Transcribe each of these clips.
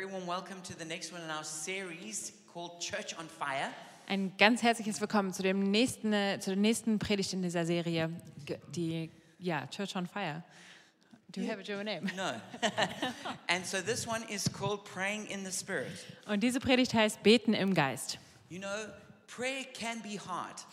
very warm welcome to the next one in our series called Church on Fire. Ein ganz herzliches Willkommen zu, dem nächsten, zu der nächsten Predigt in dieser Serie, die ja, Church on Fire. Do you have a German name? No. and so this one is called Praying in the Spirit. Und diese Predigt heißt Beten im Geist. You know, prayer can be hard.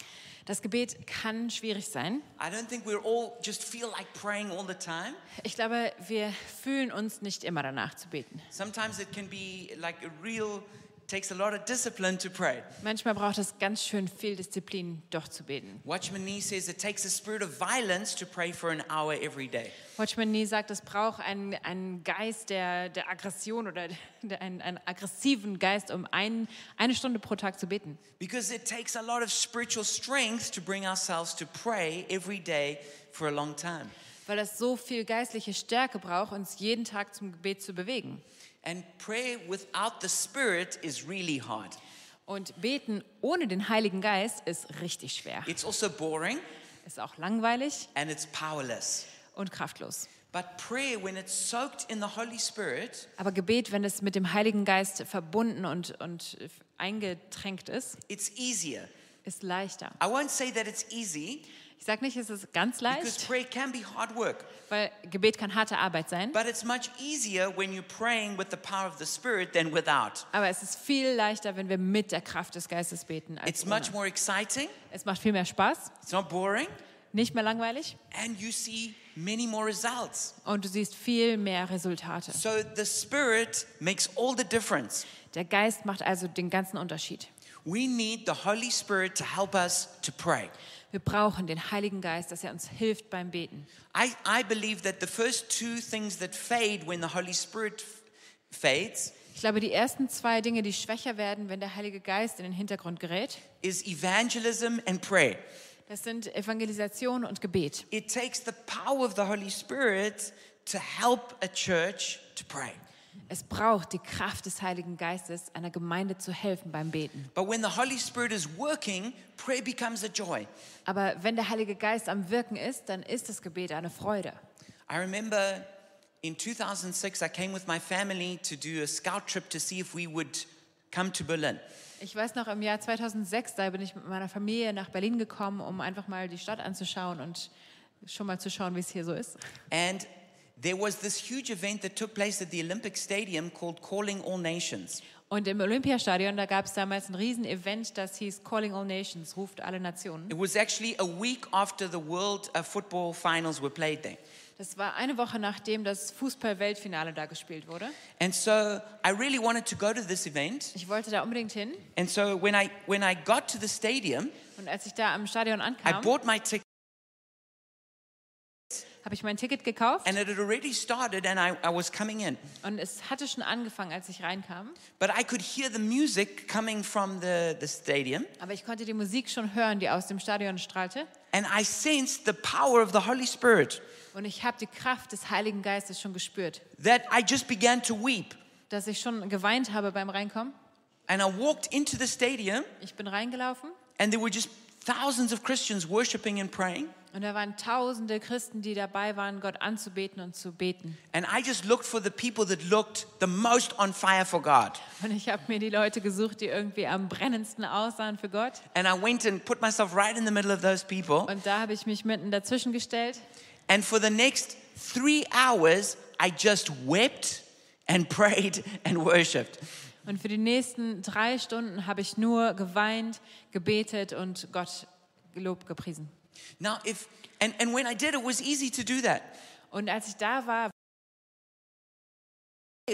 Das Gebet kann schwierig sein. I don't think we're all just feel like praying all the time. Ich glaube, wir fühlen uns nicht immer danach zu beten. Sometimes it can be like a real, takes a lot of discipline to pray. Manchmal braucht es ganz schön viel Disziplin, doch zu beten. Watchman Nee says it takes a spirit of violence to pray for an hour every day. Watchman Nee sagt, es braucht einen, einen Geist der, der Aggression oder der, einen, einen aggressiven Geist, um ein, eine Stunde pro Tag zu beten. Because it takes a lot of spiritual strength to bring ourselves to pray every day for a long time. Weil es so viel geistliche Stärke braucht, uns jeden Tag zum Gebet zu bewegen. And prayer without the Spirit is really hard. Und beten ohne den Heiligen Geist ist richtig schwer. It's also boring Ist auch langweilig and it's powerless. und kraftlos. But prayer, when it's soaked in the Holy Spirit, Aber Gebet, wenn es mit dem Heiligen Geist verbunden und, und eingetränkt ist, it's easier. ist leichter. I won't say that it's easy Ich sage nicht, es ist ganz because leicht, prayer can be hard work, weil Gebet kann harte Arbeit sein. but it's much easier when you're praying with the power of the Spirit than without. Aber es ist viel leichter, wenn wir mit der Kraft des Geistes beten. Als It's much ohne. more exciting, Es macht viel mehr Spaß, it's not boring, nicht mehr langweilig and you see many more results. und du siehst viel mehr Resultate. So the Spirit makes all the difference. Der Geist macht also den ganzen Unterschied. We need the Holy Spirit to help us to pray. Wir brauchen den Heiligen Geist, dass er uns hilft beim Beten. I, I believe that the first two things that fade when the Holy Spirit fades Ich glaube, die ersten zwei Dinge, die schwächer werden, wenn der Heilige Geist in den Hintergrund gerät, is evangelism and prayer. das sind Evangelisation und Gebet. It takes the power of the Holy Spirit to help a church to pray. Es braucht die Kraft des Heiligen Geistes, einer Gemeinde zu helfen beim Beten. But when the Holy Spirit is working, prayer becomes a joy. Aber wenn der Heilige Geist am Wirken ist, dann ist das Gebet eine Freude. I remember in 2006, I came with my family to do a scout trip to see if we would come to Berlin. Ich weiß noch, im Jahr 2006, da bin ich mit meiner Familie nach Berlin gekommen, um einfach mal die Stadt anzuschauen und schon mal zu schauen, wie es hier so ist. And there was this huge event that took place at the Olympic Stadium called Calling All Nations. Und im Olympiastadion, da gab es damals ein Riesen-Event, das hieß Calling All Nations, ruft alle Nationen. It was actually a week after the World uh, Football Finals were played there. Das war eine Woche nachdem das Fußball-Weltfinale da gespielt wurde. And so I really wanted to go to this event. Ich wollte da unbedingt hin. And so when I, when I got to the stadium, Und als ich da am Stadion I ankam, bought my ticket habe ich mein Ticket gekauft and it had already started and I, I was coming in. und es hatte schon angefangen, als ich reinkam. But I could hear the music coming from the, the stadium Aber ich konnte die Musik schon hören, die aus dem Stadion strahlte. and I sensed the power of the Holy Spirit Und ich habe die Kraft des Heiligen Geistes schon gespürt, that I just began to weep. dass ich schon geweint habe beim Reinkommen. And I walked into the stadium Ich bin reingelaufen and there were just thousands of Christians worshiping and praying. Und da waren tausende Christen, die dabei waren, Gott anzubeten und zu beten. And I just looked for the people that looked the most on fire for God. Und ich habe mir die Leute gesucht, die irgendwie am brennendsten aussahen für Gott. And I went and put myself right in the middle of those people. Und da habe ich mich mitten dazwischen gestellt. And for the next three hours, I just wept and prayed and worshiped. Und für die nächsten drei Stunden habe ich nur geweint, gebetet und Gott gelobt, gepriesen. Now, if, and, and when I did, it was easy to do that Und als ich da war,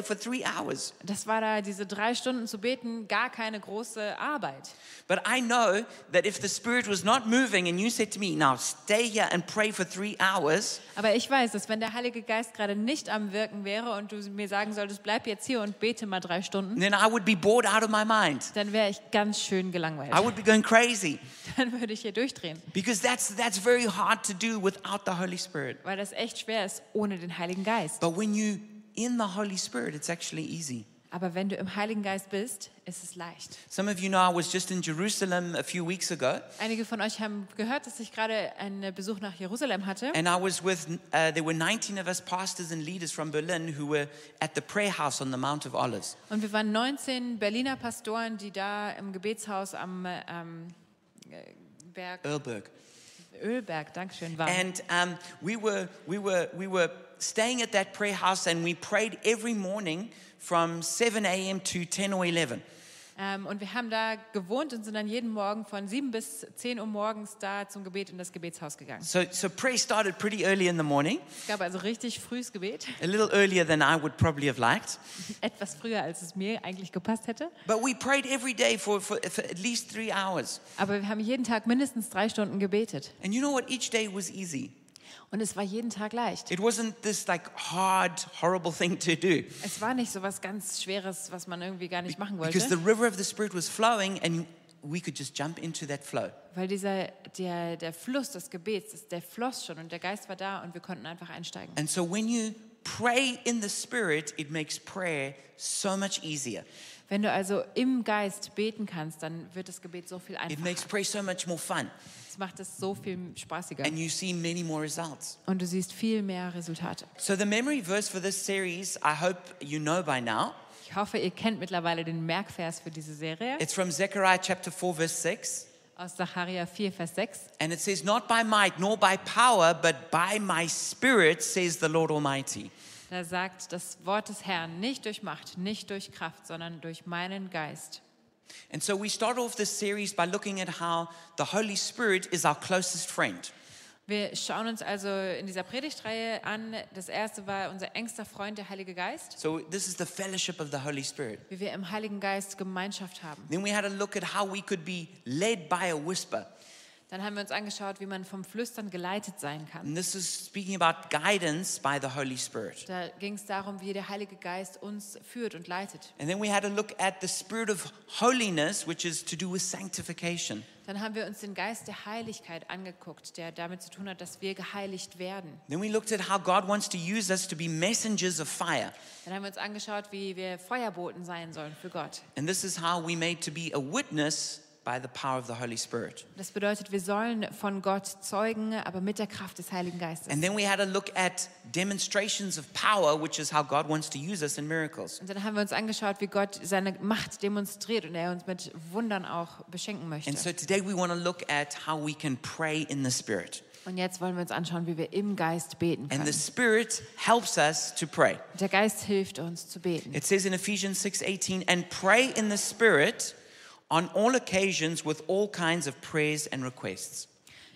for three hours. das war da diese drei Stunden zu beten, gar keine große Arbeit. But I know that if the Spirit was not moving and you said to me, now stay here and pray for three hours, Aber ich weiß, dass wenn der Heilige Geist gerade nicht am Wirken wäre und du mir sagen solltest, bleib jetzt hier und bete mal drei Stunden, then I would be bored out of my mind. dann wäre ich ganz schön gelangweilt. I would be going crazy Dann würde ich hier durchdrehen, because that's, that's very hard to do without the Holy Spirit. weil das echt schwer ist ohne den Heiligen Geist. But when you in the Holy Spirit, it's actually easy. Aber wenn du im Heiligen Geist bist, ist es leicht. Some of you know I was just in Jerusalem a few weeks ago, Einige von euch haben gehört, dass ich gerade einen Besuch nach Jerusalem hatte. and I was with, uh, there were 19 of us pastors and leaders from Berlin who were at the prayer house on the Mount of Olives. Und wir waren 19 Berliner Pastoren, die da im Gebetshaus am ähm, äh, Berg, Erlberg. Ölberg, Dankeschön. And um, we, were, we, were, we were staying at that prayer house and we prayed every morning from 7 a.m. to 10 or 11. Ähm, und wir haben da gewohnt und sind dann jeden Morgen von 7 bis 10 Uhr morgens da zum Gebet in das Gebetshaus gegangen. So, so prayer started pretty early in the morning, Es gab also richtig frühes Gebet, a little earlier than I would probably have liked. etwas früher, als es mir eigentlich gepasst hätte. But we prayed every day for, for, for at least three hours. Aber wir haben jeden Tag mindestens drei Stunden gebetet. And you know what? Each day was easy. Und es war jeden Tag leicht. It wasn't this like hard, horrible thing to do. Es war nicht so was ganz Schweres, was man irgendwie gar nicht machen Because the wollte. river of the Spirit was flowing and we could just jump into that flow. Weil dieser, der, der Fluss des Gebets, der floss schon und der Geist war da und wir konnten einfach einsteigen. And so when you pray in the Spirit, it makes prayer so much easier. Wenn du also im Geist beten kannst, dann wird das Gebet so viel It einfacher. makes prayer so much more fun. Es macht es so viel spaßiger. And you see many more results. Und du siehst viel mehr Resultate. So the memory verse for this series, I hope you know by now. Ich hoffe, ihr kennt mittlerweile den Merkvers für diese Serie It's from Zechariah chapter 4, verse 6. aus Sacharja 4, Vers 6. And it says, Not by might nor by power, but by my spirit, says the Lord Almighty. Da sagt das Wort des Herrn, nicht durch Macht, nicht durch Kraft, sondern durch meinen Geist. And so we start off this series by looking at how the Holy Spirit is our closest friend. Wir schauen uns also in dieser Predigtreihe an. Das erste war unser engster Freund, der Heilige Geist, So this is the fellowship of the Holy Spirit. wie wir im Heiligen Geist Gemeinschaft haben. Then we had a look at how we could be led by a whisper. Dann haben wir uns angeschaut, wie man vom Flüstern geleitet sein kann. And this is speaking about guidance by the Holy Spirit. Da ging es darum, wie der Heilige Geist uns führt und leitet. And then we had a look at the spirit of holiness, which is to do with sanctification. Dann haben wir uns den Geist der Heiligkeit angeguckt, der damit zu tun hat, dass wir geheiligt werden. Then we looked at how God wants to use us to be messengers of fire. Dann haben wir uns angeschaut, wie wir Feuerboten sein sollen für Gott. And this is how we made to be a witness by the power of the Holy Spirit. Das bedeutet, wir sollen von Gott zeugen, aber mit der Kraft des Heiligen Geistes. And then we had a look at demonstrations of power, which is how God wants to use us in miracles. Und dann haben wir uns angeschaut, wie Gott seine Macht demonstriert und er uns mit Wundern auch beschenken möchte. And so today we want to look at how we can pray in the Spirit. Und jetzt wollen wir uns anschauen, wie wir im Geist beten And the können. Spirit helps us to pray. Der Geist hilft uns zu beten. It says in Ephesians 6:18, and pray in the Spirit on all occasions with all kinds of prayers and requests.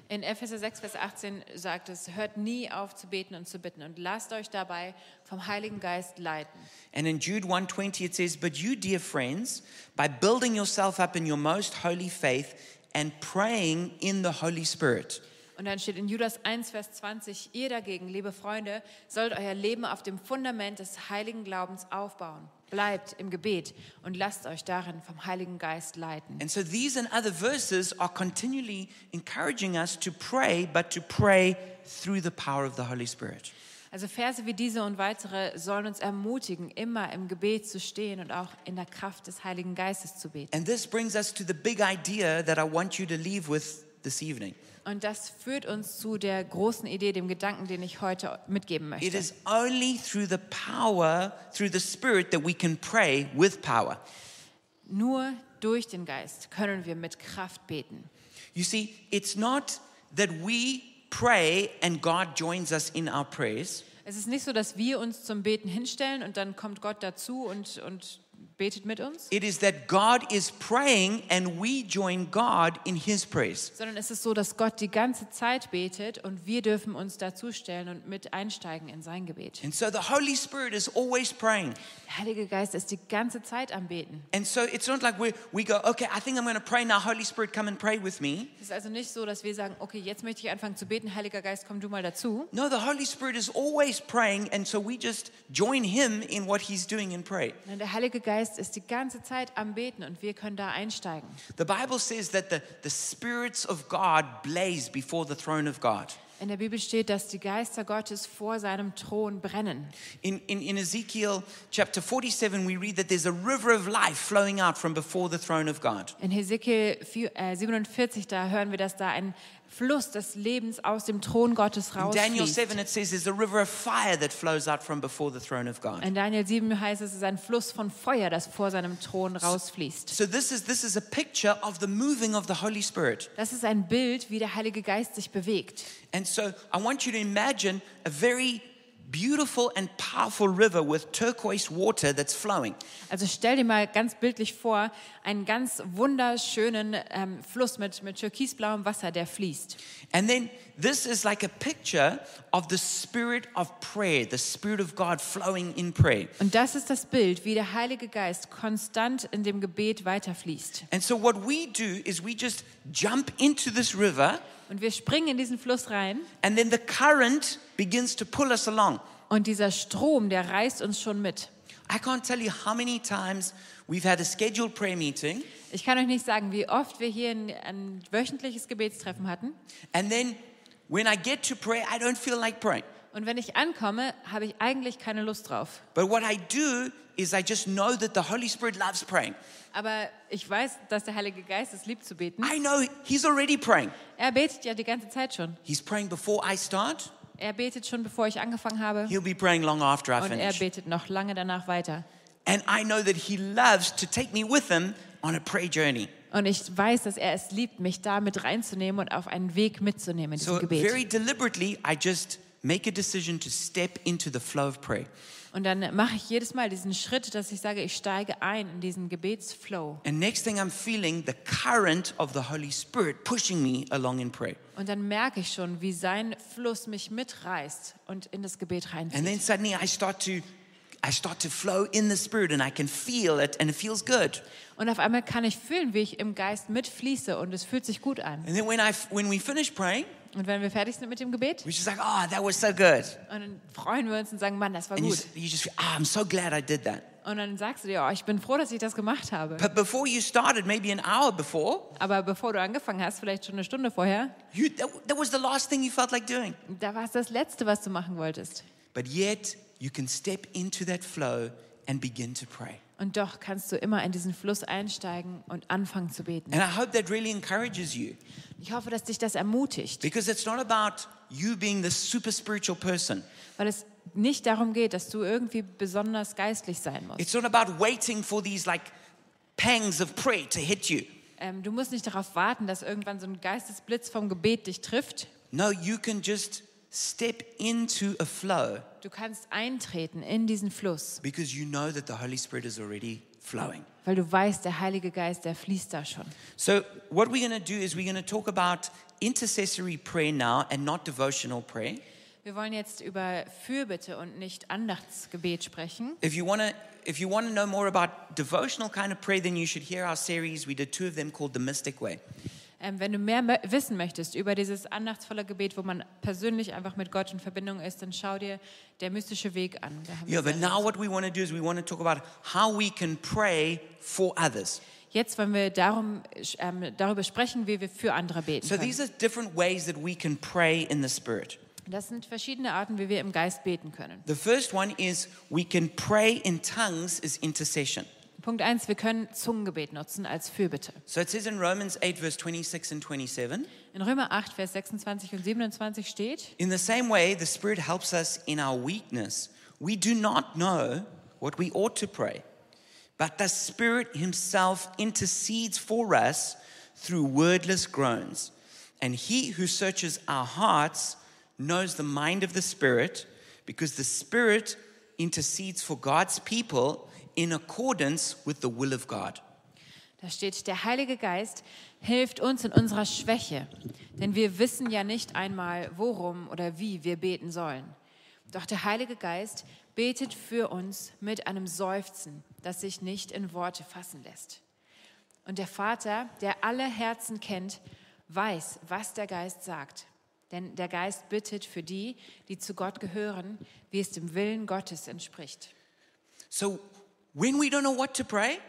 In Epheser 6, Vers 18 sagt es, hört nie auf zu beten und zu bitten und lasst euch dabei vom Heiligen Geist leiten. And in Jude 1:20 it says, "But you dear friends, by building yourself up in your most holy faith and praying in the Holy Spirit." Und dann steht in Judas 1, Vers 20, ihr dagegen, liebe Freunde, sollt euer Leben auf dem Fundament des heiligen Glaubens aufbauen. Bleibt im Gebet und lasst euch darin vom Heiligen Geist leiten. And so these and other verses are continually encouraging us to pray, but to pray through the power of the Holy Spirit. Also Verse wie diese und weitere sollen uns ermutigen, immer im Gebet zu stehen und auch in der Kraft des Heiligen Geistes zu beten. And this brings us to the big idea that I want you to leave with this evening. Und das führt uns zu der großen Idee, dem Gedanken, den ich heute mitgeben It möchte. is only through the power, through the Spirit, that we can pray with power. Nur durch den Geist können wir mit Kraft beten. You see, it's not that we pray and God joins us in our prayers. Es ist nicht so, dass wir uns zum Beten hinstellen und dann kommt Gott dazu und, und betet mit uns, It is that God is praying and we join God in his prayers. sondern es ist so, dass Gott die ganze Zeit betet und wir dürfen uns dazustellen und mit einsteigen in sein Gebet. And so the Holy Spirit is always praying. Der Heilige Geist ist die ganze Zeit am Beten. And so it's not like we, we go, okay, I think I'm going to pray now. Holy Spirit, come and pray with me. Es ist also nicht so, dass wir sagen, okay, jetzt möchte ich anfangen zu beten, Heiliger Geist, komm du mal dazu. No, the Holy Spirit is always praying. And so we just join him in what he's doing and pray. Nein, Der Heilige Geist ist die ganze Zeit am Beten und wir können da einsteigen. The Bible says that the, the spirits of God blaze before the throne of God. In der Bibel steht, dass die Geister Gottes vor seinem Thron brennen. In, in, in Ezekiel chapter 47, we read that there's a river of life flowing out from before the throne of God. In Hesekiel 4, äh, 47, da hören wir, dass da ein Fluss des Lebens aus dem Thron Gottes In Daniel rausfließt. 7, it says there's a river of fire that flows out from before the throne of God. In Daniel 7 heißt es, es ist ein Fluss von Feuer, das vor seinem Thron rausfließt. So this is this is a picture of the moving of the Holy Spirit. Das ist ein Bild, wie der Heilige Geist sich bewegt. And so I want you to imagine a very beautiful and powerful river with turquoise water that's flowing. Also stell dir mal ganz bildlich vor, einen ganz wunderschönen ähm, Fluss mit, mit türkisblauem Wasser, der fließt. And then this is like a picture of the spirit of prayer, the spirit of God flowing in prayer. Und das ist das Bild, wie der Heilige Geist konstant in dem Gebet weiterfließt. And so what we do is we just jump into this river Und wir springen in diesen Fluss rein and then the current begins to pull us along. und dieser Strom, der reißt uns schon mit. I can't tell you how many times we've had a scheduled prayer meeting Ich kann euch nicht sagen, wie oft wir hier ein, ein wöchentliches Gebetstreffen hatten. and then when I get to pray, I don't feel like praying. Und wenn ich ankomme, habe ich eigentlich keine Lust drauf. But what I do is I just know that the Holy Spirit loves praying. Aber ich weiß, dass der Heilige Geist es liebt zu beten. I know He's already praying. Er betet ja die ganze Zeit schon. He's praying before I start, Er betet schon, bevor ich angefangen habe. He'll be praying long after I Und er finish. betet noch lange danach weiter. And I know that He loves to take me with Him on a prayer journey. Und ich weiß, dass er es liebt, mich da mit reinzunehmen und auf einen Weg mitzunehmen in diesem So, Gebet. very deliberately, I just make a decision to step into the flow of prayer. Und dann mache ich jedes Mal diesen Schritt, dass ich sage, ich steige ein in diesen Gebetsflow. And next thing I'm feeling the current of the Holy Spirit pushing me along in prayer. Und dann merke ich schon, wie sein Fluss mich mitreißt und in das Gebet And then reinzieht. suddenly I start to I start to flow in the spirit and I can feel it and it feels good. Und auf einmal kann ich fühlen, wie ich im Geist mitfließe und es fühlt sich gut an. And then when I when we finish praying, Und wenn wir fertig sind mit dem Gebet, we're just like, oh, that was so good. und dann freuen wir uns und sagen, Mann, das war And you, gut. s- you just feel, oh, I'm so glad I did that. Und dann sagst du dir, oh, ich bin froh, dass ich das gemacht habe. But before you started, maybe an hour before, Aber bevor du angefangen hast, vielleicht schon eine Stunde vorher, you that, that was the last thing you felt like doing. da war es das Letzte, was du machen wolltest. But yet you can step into that flow and begin to pray. Und doch kannst du immer in diesen Fluss einsteigen und anfangen zu beten. And I hope that really encourages you Ich hoffe, dass dich das ermutigt, because it's not about you being the super spiritual person. weil es nicht darum geht, dass du irgendwie besonders geistlich sein musst. It's not about waiting for these like pangs of prayer to hit you. Ähm, du musst nicht darauf warten, dass irgendwann so ein Geistesblitz vom Gebet dich trifft. No, you can just step into a flow Du kannst eintreten in diesen Fluss, because you know that the Holy Spirit is already flowing. weil du weißt, der Heilige Geist, der fließt da schon. So, what we're going to do is we're going to talk about intercessory prayer now and not devotional prayer. Wir wollen jetzt über Fürbitte und nicht Andachtsgebet sprechen. If you want to if you want to know more about devotional kind of prayer, then you should hear our series. We did two of them called The Mystic Way. Ähm, wenn du mehr wissen möchtest über dieses andachtsvolle Gebet, wo man persönlich einfach mit Gott in Verbindung ist, dann schau dir der mystische Weg an. Yeah, but now what we want to do is we want to talk about how we can pray for others. Jetzt wollen wir darum, ähm, darüber sprechen, wie wir für andere beten So können. these are different ways that we can pray in the Spirit. Das sind verschiedene Arten, wie wir im Geist beten können. The first one is we can pray in tongues as intercession. Punkt eins: Wir können Zungengebet nutzen als Fürbitte. So it says in Romans 8, verse 26 and 27 In Römer 8, Vers 26 und 27 steht, In the same way, the Spirit helps us in our weakness. We do not know what we ought to pray, but the Spirit Himself intercedes for us through wordless groans. And He who searches our hearts knows the mind of the Spirit, because the Spirit intercedes for God's people in accordance with the will of God. da steht, der Heilige Geist hilft uns in unserer Schwäche, denn wir wissen ja nicht einmal, worum oder wie wir beten sollen. Doch der Heilige Geist betet für uns mit einem Seufzen, das sich nicht in Worte fassen lässt. Und der Vater, der alle Herzen kennt, weiß, was der Geist sagt. Denn der Geist bittet für die, die zu Gott gehören, wie es dem Willen Gottes entspricht. So when we don't know what to pray,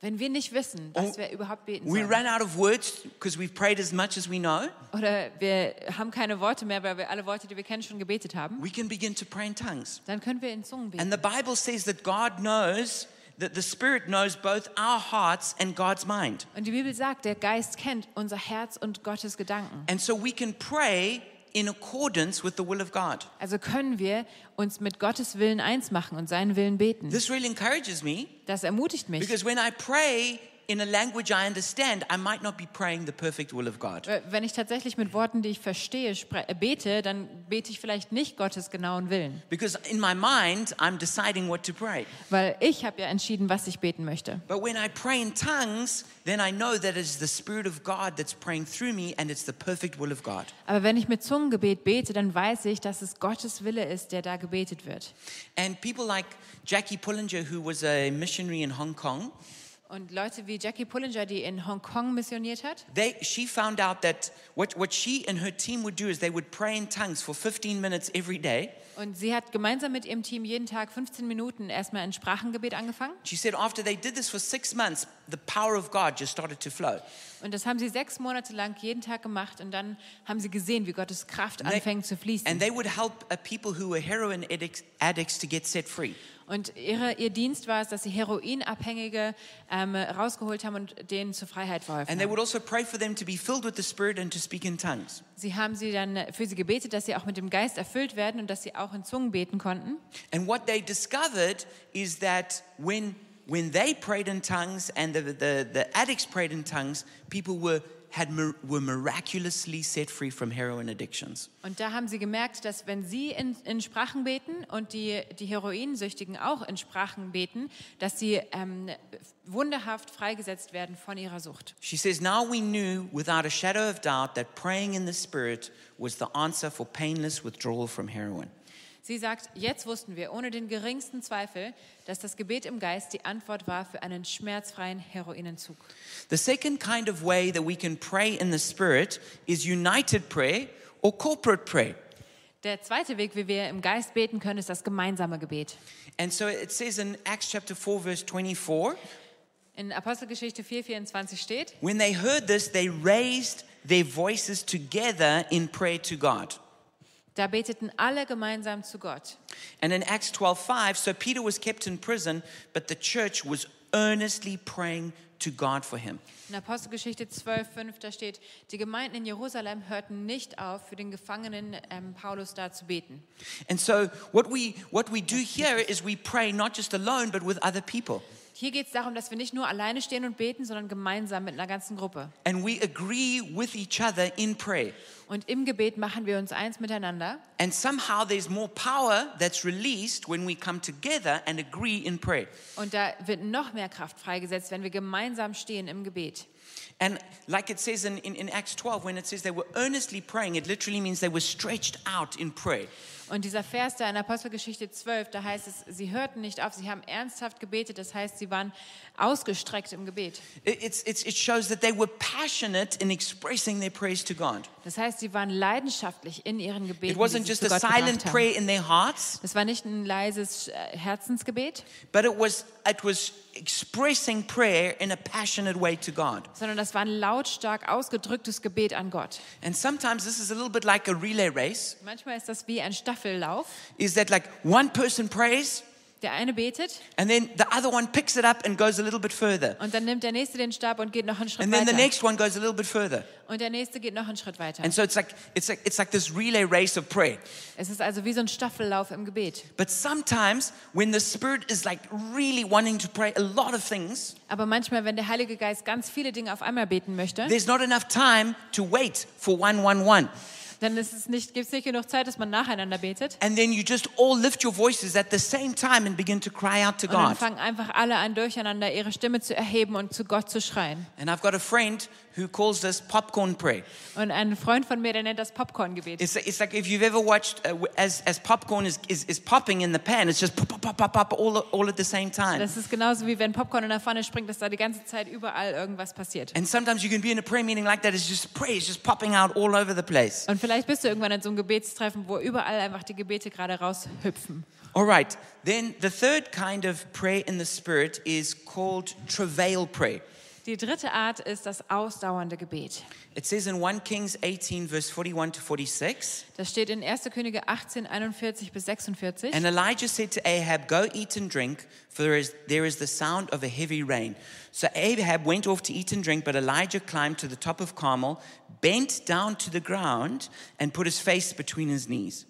Wenn wir nicht wissen, Oh, was wir überhaupt beten We sollen, out of words because we've prayed as much as we know. oder wir haben keine Worte mehr, weil wir alle Worte, die wir kennen, schon gebetet haben, We can begin to pray in tongues. dann können wir in Zungen beten. And the Bible says that God knows, that the Spirit knows both our hearts and God's mind. Und die Bibel sagt, der Geist kennt unser Herz und Gottes Gedanken. And so we can pray in accordance with the will of God. Also können wir uns mit Gottes Willen eins machen und seinen Willen beten. This really encourages me Das ermutigt mich. because when I pray in a language I understand, I might not be praying the perfect will of God. Äh, Wenn ich tatsächlich mit Worten, die ich verstehe, äh, bete, dann bete ich vielleicht nicht Gottes genauen Willen. Because in my mind, I'm deciding what to pray. Weil ich habe ja entschieden, was ich beten möchte. But when I pray in tongues, then I know that it's the Spirit of God that's praying through me and it's the perfect will of God. Aber wenn ich mit Zungengebet bete, dann weiß ich, dass es Gottes Wille ist, der da gebetet wird. And people like Jackie Pullinger, who was a missionary in Hong Kong, Und Leute wie Jackie Pullinger, die in Hongkong missioniert hat, they, she found out that what, what she and her team would do is they would pray in tongues for 15 minutes every day. und sie hat gemeinsam mit ihrem Team jeden Tag 15 Minuten erstmal ein Sprachengebet angefangen. She said after they did this for six months, the power of God just started to flow. Und das haben sie sechs Monate lang jeden Tag gemacht und dann haben sie gesehen, wie Gottes Kraft And they- anfängt zu fließen. And they would help uh, people who were heroin addicts, addicts to get set free. Und ihre, ihr Dienst war es, dass sie Heroinabhängige ähm, rausgeholt haben und denen zur Freiheit verholfen haben. also. Sie haben sie dann für sie gebetet, dass sie auch mit dem Geist erfüllt werden und dass sie auch in Zungen beten konnten. And what they discovered is that when, when they prayed in tongues and the, the, the addicts prayed in tongues, people were, had, were miraculously set free from heroin addictions. Und da haben sie gemerkt, dass wenn sie in, in Sprachen beten und die, die Heroinsüchtigen auch in Sprachen beten, dass sie ähm, wunderhaft freigesetzt werden von ihrer Sucht. She says, Now we knew without a shadow of doubt that praying in the Spirit was the answer for painless withdrawal from heroin. Sie sagt, jetzt wussten wir ohne den geringsten Zweifel, dass das Gebet im Geist die Antwort war für einen schmerzfreien Heroinentzug. The second kind of way that we can pray in the Spirit is united prayer or corporate prayer. Der zweite Weg, wie wir im Geist beten können, ist das gemeinsame Gebet. And so it says in Acts chapter 4, verse 24 In Apostelgeschichte 4,24 steht, when they heard this, they raised their voices together in prayer to God. Da beteten alle gemeinsam zu Gott. And in Acts 12, 5, so Peter was kept in prison, but the church was earnestly praying to God for him. In Apostelgeschichte 12,5 da steht, die Gemeinden in Jerusalem hörten nicht auf, für den Gefangenen ähm, Paulus da zu beten. And so what we, what we do here is we pray not just alone, but with other people. Hier geht es darum, dass wir nicht nur alleine stehen und beten, sondern gemeinsam mit einer ganzen Gruppe. And we agree with each other in prayer. Und im Gebet machen wir uns eins miteinander. And somehow there's more power that's released when we come together and agree in prayer. Und da wird noch mehr Kraft freigesetzt, wenn wir gemeinsam stehen im Gebet. And like it says in, in, in Acts 12, when it says they were earnestly praying, it literally means they were stretched out in prayer. Und dieser Vers da in Apostelgeschichte 12, da heißt es, sie hörten nicht auf, sie haben ernsthaft gebetet, das heißt, sie waren ausgestreckt im Gebet. It, it's, it's, it shows that they were passionate in expressing their praise to God. Das heißt, sie waren leidenschaftlich in ihren It Gebeten, die wasn't just a silent prayer in their hearts, Das war nicht ein leises äh, Herzensgebet, but it was, it was expressing prayer in a passionate way to God. sondern das war ein lautstark ausgedrücktes Gebet an Gott. And sometimes this is a little bit like a relay race, Manchmal ist das wie ein Staffellauf. is that like one person prays Der eine betet and then the other one picks it up and goes a little bit further. und dann nimmt der nächste den Stab und geht noch einen Schritt And then the next one goes a little bit further. Und der nächste geht noch einen Schritt weiter. And so it's like, it's like, it's like this relay race of prayer. Es ist also wie so ein Staffellauf im Gebet. But sometimes when the Spirit is like really wanting to pray a lot of things, Aber manchmal, wenn der Heilige Geist ganz viele Dinge auf einmal beten möchte, there's not enough time to wait for one, one, one. Dann ist es nicht, gibt es nicht genug Zeit, dass man nacheinander betet. And then you just all lift your voices at the same time and begin to cry out to Und dann God. fangen einfach alle an, durcheinander ihre Stimme zu erheben und zu Gott zu schreien. And I've got a friend who calls this popcorn prayer. Und ein Freund von mir, der nennt das Popcorn-Gebet. It's, it's like if you've ever watched, uh, as, as popcorn is, is, is popping in the pan, it's just pop, pop, pop, pop, pop all, all at the same time. Das ist genauso wie wenn Popcorn in der Pfanne springt, dass da die ganze Zeit überall irgendwas passiert. And sometimes you can be in a prayer meeting like that, it's just it's just popping out all over the place. Und vielleicht bist du irgendwann in so einem Gebetstreffen, wo überall einfach die Gebete gerade raushüpfen. All right. Then the third kind of prayer in the Spirit is called travail prayer. Die dritte Art ist das ausdauernde Gebet. It says in 1 Kings 18, verse 41 to 46. Das steht in 1. Könige 18, 41 bis 46. And Elijah said to Ahab, Go eat and drink, for there is, there is the sound of a heavy rain. So Ahab went off to eat and drink, but Elijah climbed to the top of Carmel, bent down to the ground, and put his face between his knees.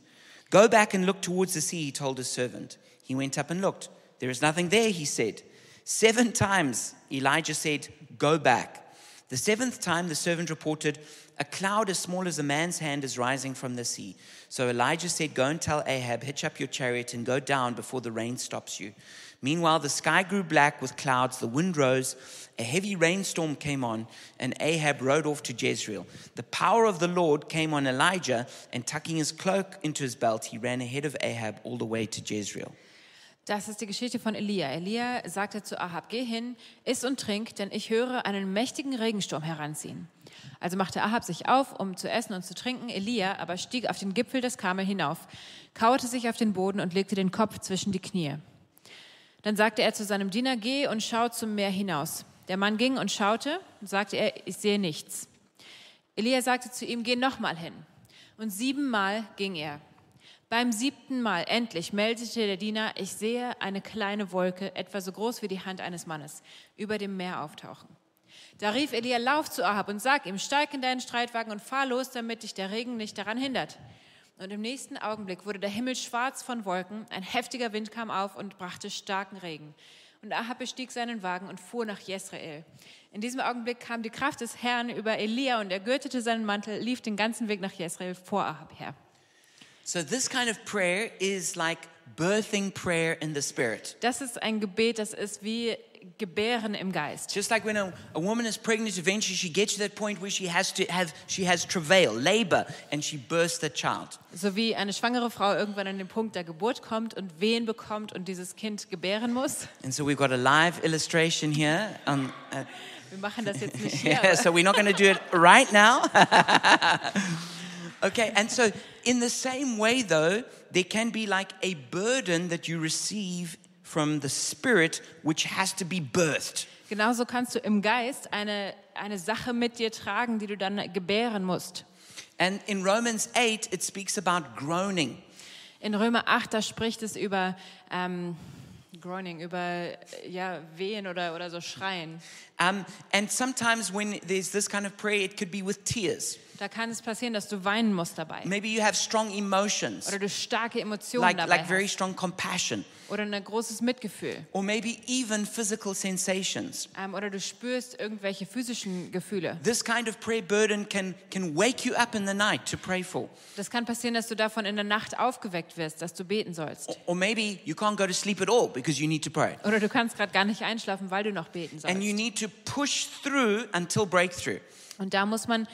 Go back and look towards the sea, he told his servant. He went up and looked. There is nothing there, he said. Seven times Elijah said, Go back. The seventh time the servant reported, A cloud as small as a man's hand is rising from the sea. So Elijah said, Go and tell Ahab, hitch up your chariot and go down before the rain stops you. Meanwhile, the sky grew black with clouds, the wind rose, a heavy rainstorm came on, and Ahab rode off to Jezreel. The power of the Lord came on Elijah, and tucking his cloak into his belt, he ran ahead of Ahab all the way to Jezreel. Das ist die Geschichte von Elia. Elia sagte zu Ahab, geh hin, iss und trink, denn ich höre einen mächtigen Regensturm heranziehen. Also machte Ahab sich auf, um zu essen und zu trinken. Elia aber stieg auf den Gipfel des Karmel hinauf, kauerte sich auf den Boden und legte den Kopf zwischen die Knie. Dann sagte er zu seinem Diener, geh und schau zum Meer hinaus. Der Mann ging und schaute und sagte er, ich sehe nichts. Elia sagte zu ihm, geh nochmal hin. Und siebenmal ging er. Beim siebten Mal endlich meldete der Diener, ich sehe eine kleine Wolke, etwa so groß wie die Hand eines Mannes, über dem Meer auftauchen. Da rief Elia, lauf zu Ahab und sag ihm, steig in deinen Streitwagen und fahr los, damit dich der Regen nicht daran hindert. Und im nächsten Augenblick wurde der Himmel schwarz von Wolken, ein heftiger Wind kam auf und brachte starken Regen. Und Ahab bestieg seinen Wagen und fuhr nach Jezreel. In diesem Augenblick kam die Kraft des Herrn über Elia und er gürtete seinen Mantel, lief den ganzen Weg nach Jezreel vor Ahab her. So, this kind of prayer is like birthing prayer in the Spirit. Das ist ein Gebet, das ist wie Gebären im Geist. Just like when a, a woman is pregnant, eventually she gets to that point where she has to have, she has travail, labor, and she births the child. So wie eine schwangere Frau irgendwann an den Punkt der Geburt kommt und Wehen bekommt und dieses Kind gebären muss. And so we've got a live illustration here. Um, uh, Wir machen das jetzt nicht hier. yeah, so we're not going to do it right now. okay, and so in the same way, though, there can be like a burden that you receive from the Spirit, which has to be birthed. Genauso kannst du im Geist eine, eine Sache mit dir tragen, die du dann gebären musst. And in Romans 8, it speaks about groaning. In Römer 8, da spricht es über ähm, Groaning, über ja, Wehen oder, oder so Schreien. Um, and sometimes when there's this kind of prayer, it could be with tears. Da kann es passieren, dass du weinen musst dabei. Maybe you have strong emotions, Oder du starke Emotionen like, dabei like very hast. strong compassion, Oder ein großes Mitgefühl. or maybe even physical sensations. Ähm, oder du spürst irgendwelche physischen Gefühle. This kind of prayer burden can, can wake you up in the night to pray for. Das kann passieren, dass du davon in der Nacht aufgeweckt wirst, dass du beten sollst. Or maybe you can't go to sleep at all because you need to pray. Oder du kannst gerade gar nicht einschlafen, weil du noch beten And you sollst. need to push through until breakthrough. Und da muss man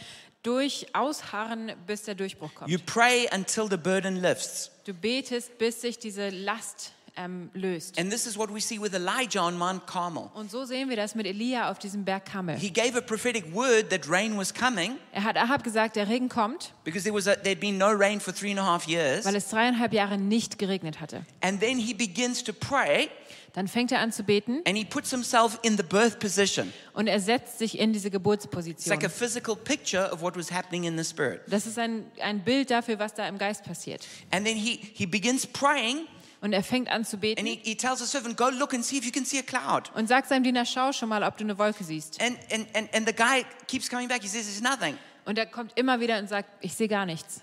durch ausharren, bis der Durchbruch kommt. You pray until the burden lifts. Du betest, bis sich diese Last ähm, löst. And this is what we see with Elijah on Mount Carmel. Und so sehen wir das mit Elia auf diesem Berg Kammel. He gave a prophetic word that rain was coming Er hat Ahab gesagt, der Regen kommt, because there was a, there'd been no rain for three and a half years. weil es dreieinhalb Jahre nicht geregnet hatte. And then he begins to pray Dann fängt er an zu beten and he puts himself in the birth position. und er setzt sich in diese It's Geburtsposition. like a physical picture of what was happening in the spirit. Das ist ein, ein Bild dafür, was da im Geist passiert. And then he, he begins praying Und er fängt an zu and beten he, he tells the servant, Go look and see if you can see a cloud. und sagt seinem Diener, schau schon mal, ob du eine Wolke siehst. And, and, and, the guy keeps coming back. He says, There's nothing. Und er kommt immer wieder und sagt, ich sehe gar nichts.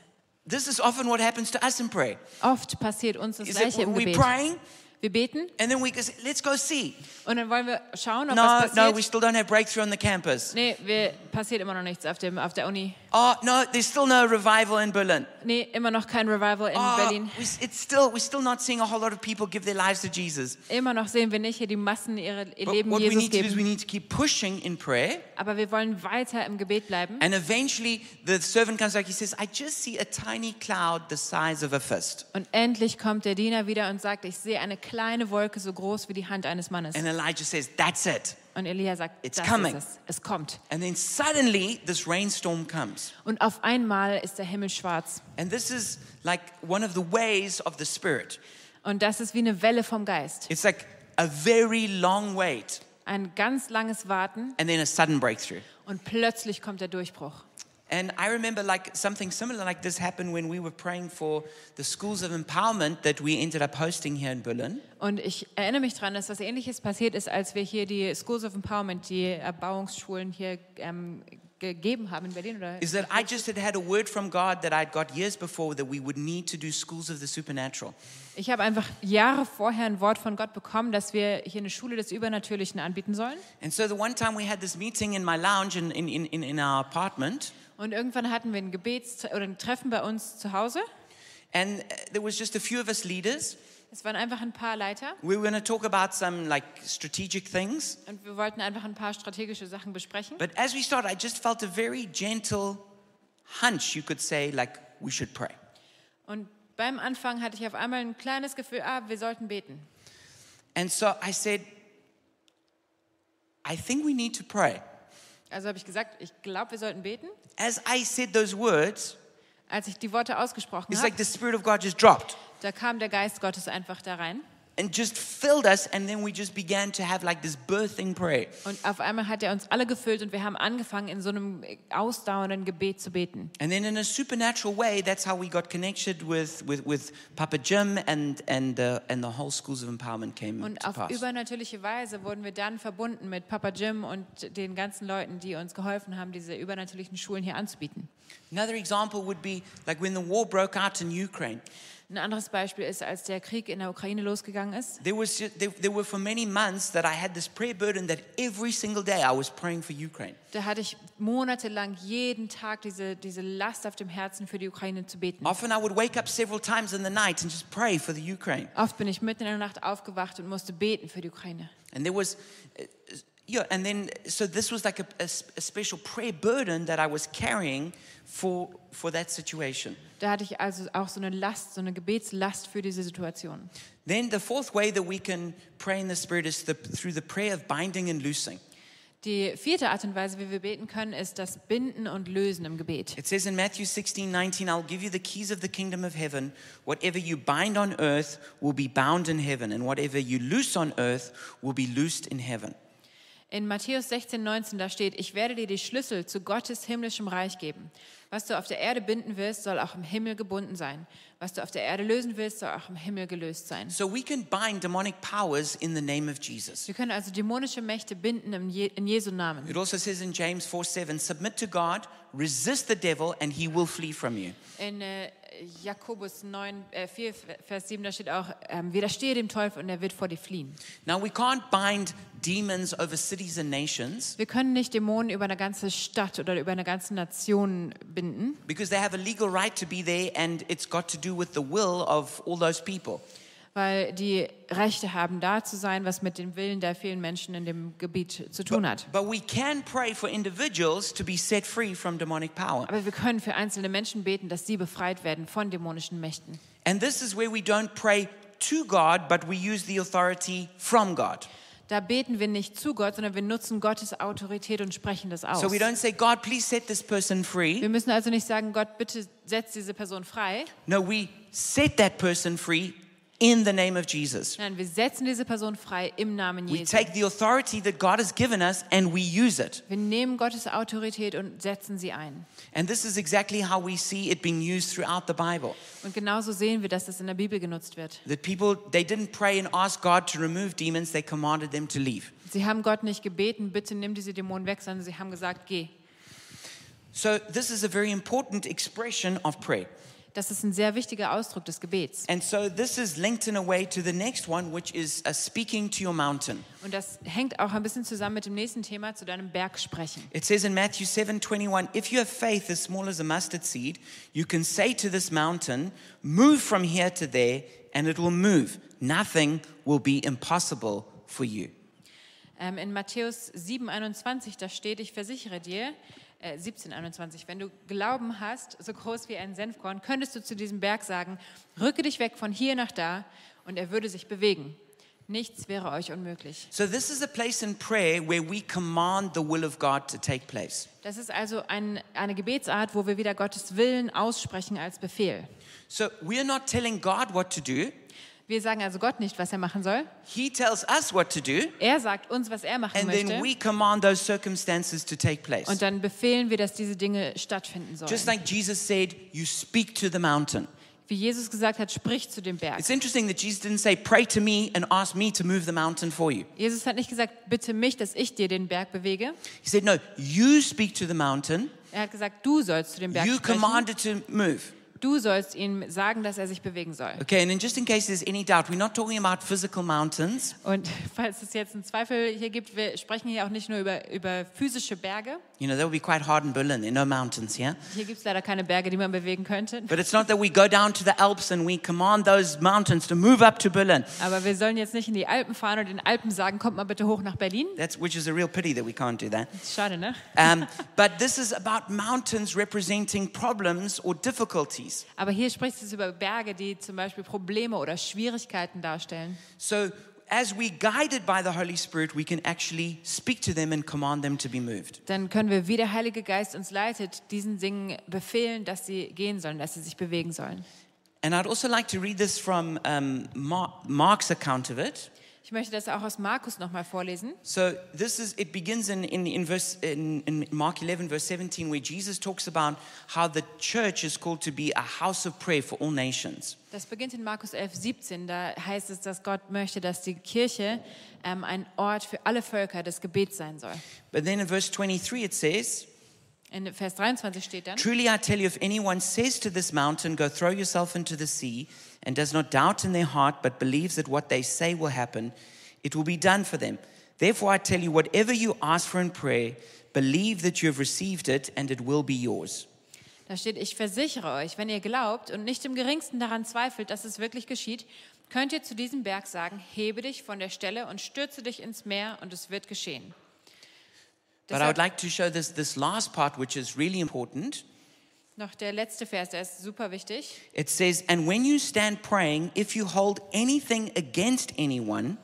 This is often what happens to us in prayer. Oft passiert uns das Gleiche im Gebet. praying Wir beten and then we go, Let's go see. und dann wollen wir schauen, ob No, was no, we passiert. still don't have breakthrough on the campus. Nee, wir, passiert immer noch nichts auf, dem, auf der Uni. Oh, no, there's still no revival in Berlin. Nee, immer noch kein Revival in Oh, Berlin. we, it's still, we're still not seeing a whole lot of people give their lives to Jesus. Immer noch sehen wir nicht hier die Massen ihre ihr But Leben what we need to do is we geben. need to keep pushing in prayer. Aber wir wollen weiter im Gebet bleiben. And eventually the servant comes back. He says, I just see a tiny cloud the size of a fist. Und endlich kommt der Diener wieder und sagt, ich sehe eine kleine Wolke so groß wie die Hand eines Mannes. And Elijah says, That's it. Und Elia sagt, It's das coming. ist es. Es kommt. And then suddenly this rainstorm comes. Und auf einmal ist der Himmel schwarz. And this is like one of the ways of the Spirit. Und das ist wie eine Welle vom Geist. It's like a very long wait Ein ganz langes Warten and then a sudden breakthrough. und plötzlich kommt der Durchbruch. And I remember like something similar like this happened when we were praying for the schools of empowerment that we ended up hosting here in Berlin. Und ich erinnere mich daran, dass was Ähnliches passiert ist, als wir hier die Schools of Empowerment, die Erbauungsschulen hier ähm, gegeben haben in Berlin. Oder Is that I just had had a word from God that I'd got years before that we would need to do schools of the supernatural. ich habe einfach Jahre vorher ein Wort von Gott bekommen, dass wir hier eine Schule des Übernatürlichen anbieten sollen. And so the one time we had this meeting in my lounge in, in, in, in- in our apartment, Und irgendwann hatten wir ein Gebets oder ein Treffen bei uns zu Hause. and uh, there was just a few of us leaders. Es waren einfach ein paar Leiter We were going to talk about some like strategic things. und wir wollten einfach ein paar strategische Sachen besprechen. But as we started, I just felt a very gentle hunch, you could say, like we should pray. Und beim Anfang hatte ich auf einmal ein kleines Gefühl, ah, wir sollten beten. And so I said, I think we need to pray. Also habe ich gesagt, ich glaube, wir sollten beten. As I said those words, Als ich die Worte ausgesprochen it's habe, like the Spirit of God just dropped da kam der Geist Gottes einfach da rein. And just filled us. And then we just began to have like this birthing prayer. Und auf einmal hat er uns alle gefüllt und wir haben angefangen, in so einem ausdauernden Gebet zu beten. And then in a supernatural way, that's how we got connected with, with, with Papa Jim and, and, uh, and the whole Schools of Empowerment came Und auf pass. übernatürliche Weise wurden wir dann verbunden mit Papa Jim und den ganzen Leuten, die uns geholfen haben, diese übernatürlichen Schulen hier anzubieten. Another example would be like when the war broke out in Ukraine. Ein anderes Beispiel ist, als der Krieg in der Ukraine losgegangen ist. There, was, ju- there, there were for many months that I had this prayer burden that every single day I was praying for Ukraine. Da hatte ich monatelang jeden Tag diese, diese Last auf dem Herzen für die Ukraine zu beten. Often I would wake up several times in the night and just pray for the Ukraine. Oft bin ich mitten in der Nacht aufgewacht und musste beten für die Ukraine. And there was, uh, yeah, and then, so this was like a a special prayer burden that I was carrying for, for that situation. Da hatte ich also auch so eine Last, so eine Gebetslast für diese Situation. Then the fourth way that we can pray in the Spirit is the, through the prayer of binding and loosing. Die vierte Art und Weise, wie wir beten können, ist das Binden und Lösen im Gebet. It says in Matthew 16, 19, I'll give you the keys of the kingdom of heaven. Whatever you bind on earth will be bound in heaven, and whatever you loose on earth will be loosed in heaven. In Matthäus 16, 19, da steht, ich werde dir die Schlüssel zu Gottes himmlischem Reich geben. Was du auf der Erde binden wirst, soll auch im Himmel gebunden sein. Was du auf der Erde lösen willst, soll auch im Himmel gelöst sein. So we can bind demonic powers in the name of Jesus. Wir können also dämonische Mächte binden Je in Jesu Namen. It also says in James 4 7, submit to God, resist the devil, and he will flee from you. In äh, Jakobus 9, äh, 4, Vers 7, da steht auch, ähm, widerstehe dem Teufel und er wird vor dir fliehen. Now, we can't bind demons over cities and nations Wir können nicht Dämonen über eine ganze Stadt oder über eine ganze Nation binden, because they have a legal right to be there, and it's got to do with the will of all those people. Weil die Rechte haben, da zu sein, was mit dem Willen der vielen Menschen in dem Gebiet zu tun hat. But we can pray for individuals to be set free from demonic power. Aber wir können für einzelne Menschen beten, dass sie befreit werden von dämonischen Mächten. And this is where we don't pray to God, but we use the authority from God. Da beten wir nicht zu Gott, sondern wir nutzen Gottes Autorität und sprechen das aus. So we don't say, God, please set this person free. Wir müssen also nicht sagen, Gott, bitte setz diese Person frei. No, we set that person free in the name of Jesus. Nein, wir setzen diese Person frei im Namen We Jesu. take the authority that God has given us and we use it. Wir nehmen Gottes Autorität und setzen sie ein. And this is exactly how we see it being used throughout the Bible. Und genauso sehen wir, dass das in der Bibel genutzt wird. That people, they didn't pray and ask God to remove demons, they commanded them to leave. Sie haben Gott nicht gebeten, bitte nimm diese Dämonen weg, sondern sie haben gesagt, geh. So this is a very important expression of prayer. Das ist ein sehr wichtiger Ausdruck des Gebets. And so this is linked in a way to the next one, which is uh, speaking to your mountain. Und das hängt auch ein bisschen zusammen mit dem nächsten Thema, zu deinem Berg sprechen. It says in Matthew 7 21, if you have faith as small as a mustard seed, you can say to this mountain, Move from here to there, and it will move. Nothing will be impossible for you. Ähm, in Matthäus 7, 21, da steht, ich versichere dir, äh, 17, 21, wenn du Glauben hast, so groß wie ein Senfkorn, könntest du zu diesem Berg sagen, rücke dich weg von hier nach da und er würde sich bewegen. Nichts wäre euch unmöglich. So, this is a place in prayer where we command the will of God to take place. Das ist also ein, eine Gebetsart, wo wir wieder Gottes Willen aussprechen als Befehl. So, we're not telling God what to do, Wir sagen also Gott nicht, was er machen soll. He tells us what to do, Er sagt uns, was er machen and then möchte. we command those circumstances to take place. Und dann befehlen wir, dass diese Dinge stattfinden sollen. Just like Jesus said, you speak to the mountain. Wie Jesus gesagt hat, sprich zu dem Berg. It's interesting that Jesus didn't say, pray to me and ask me to move the mountain for you. Jesus hat nicht gesagt, bitte mich, dass ich dir den Berg bewege. He said, no, you speak to the mountain, Er hat gesagt, du sollst zu dem Berg you sprechen. command it to move. Du sollst ihm sagen, dass er sich bewegen soll. Okay, and just in case there's any doubt, we're not talking about physical mountains. Und falls es jetzt einen Zweifel hier gibt, wir sprechen hier auch nicht nur über, über physische Berge. You know, that would be quite hard in Berlin. There are no mountains here. Hier gibt es leider keine Berge, die man bewegen könnte. But it's not that we go down to the Alps and we command those mountains to move up to Berlin. Aber wir sollen jetzt nicht in die Alpen fahren und den Alpen sagen, kommt mal bitte hoch nach Berlin. That's, which is a real pity that we can't do that. Schade, ne? Um, but this is about mountains representing problems or difficulties. Aber hier spricht es über Berge, die zum Beispiel Probleme oder Schwierigkeiten darstellen. So, as we guided by the Holy Spirit, we can actually speak to them and command them to be moved. Dann können wir, wie der Heilige Geist uns leitet, diesen Dingen befehlen, dass sie gehen sollen, dass sie sich bewegen sollen. And I'd also like to read this from um, Mar- Mark's account of it. Ich möchte das auch aus Markus nochmal vorlesen. So this is it begins in in, in verse in, in Mark 11 verse 17 where Jesus talks about how the church is called to be a house of prayer for all nations. Das beginnt in Markus 11, 17. Da heißt es, dass Gott möchte, dass die Kirche ähm, ein Ort für alle Völker des Gebets sein soll. But then in verse 23 it says, In Vers 23 steht dann, Truly I tell you if anyone says to this mountain go throw yourself into the sea and does not doubt in their heart but believes that what they say will happen, it will be done for them. Therefore I tell you whatever you ask for in prayer, believe that you have received it and it will be yours. da steht, ich versichere euch, wenn ihr glaubt und nicht im geringsten daran zweifelt, dass es wirklich geschieht, könnt ihr zu diesem Berg sagen, hebe dich von der Stelle und stürze dich ins Meer und es wird geschehen. But I would like to show this this last part which is really important. noch der letzte Vers, der ist super wichtig. It says, And when you stand praying, if you hold anything against anyone,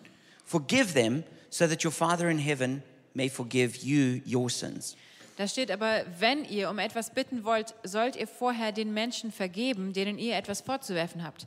forgive them, so that your Father in heaven may forgive you your sins. Da steht aber, wenn ihr um etwas bitten wollt, sollt ihr vorher den Menschen vergeben, denen ihr etwas vorzuwerfen habt.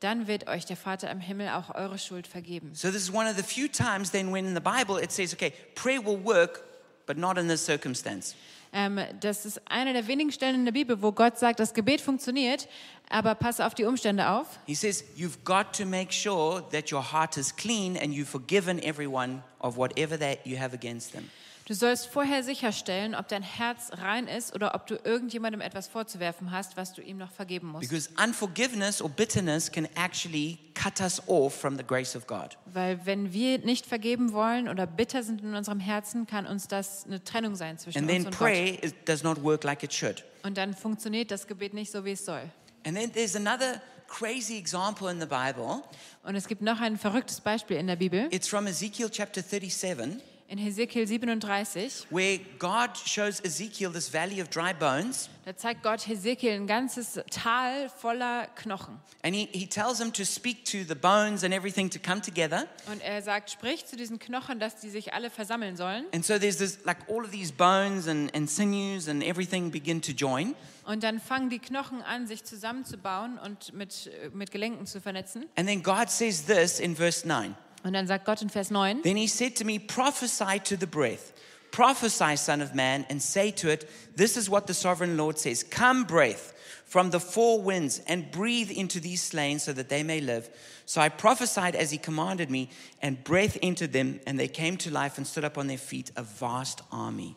Dann wird euch der Vater im Himmel auch eure Schuld vergeben. So, this is one of the few times then when in the Bible it says, okay, prayer will work, but not in this circumstance. Ähm, das ist eine der wenigen Stellen in der Bibel, wo Gott sagt, das Gebet funktioniert, aber passe auf die Umstände auf. He says, you've got to make sure that your heart is clean and you've forgiven everyone of whatever that you have against them. Du sollst vorher sicherstellen, ob dein Herz rein ist oder ob du irgendjemandem etwas vorzuwerfen hast, was du ihm noch vergeben musst. Because unforgiveness or bitterness can actually cut us off from the grace of God. Weil wenn wir nicht vergeben wollen oder bitter sind in unserem Herzen, kann uns das eine Trennung sein zwischen And uns then und Gott. prayer is, does not work like it should. Und dann funktioniert das Gebet nicht so, wie es soll. And then there's another crazy example in the Bible. Und es gibt noch ein verrücktes Beispiel in der Bibel, It's from Ezekiel chapter 37, in Hesekiel 37. where God shows Ezekiel this valley of dry bones. Da zeigt Gott Hesekiel ein ganzes Tal voller Knochen. And he, he tells him to speak to the bones and everything to come together. Und er sagt, sprich zu diesen Knochen, dass die sich alle versammeln sollen. And so there's this, like all of these bones and, and sinews and everything begin to join. Und dann fangen die Knochen an, sich zusammenzubauen und mit, mit Gelenken zu vernetzen. And then God says this in verse 9. Und dann sagt Gott in Vers 9, Then he said to me, Prophesy to the breath. Prophesy, Son of Man, and say to it, This is what the sovereign Lord says Come, breath, from the four winds, and breathe into these slain so that they may live. So I prophesied as he commanded me, and breath entered them, and they came to life and stood up on their feet, a vast army.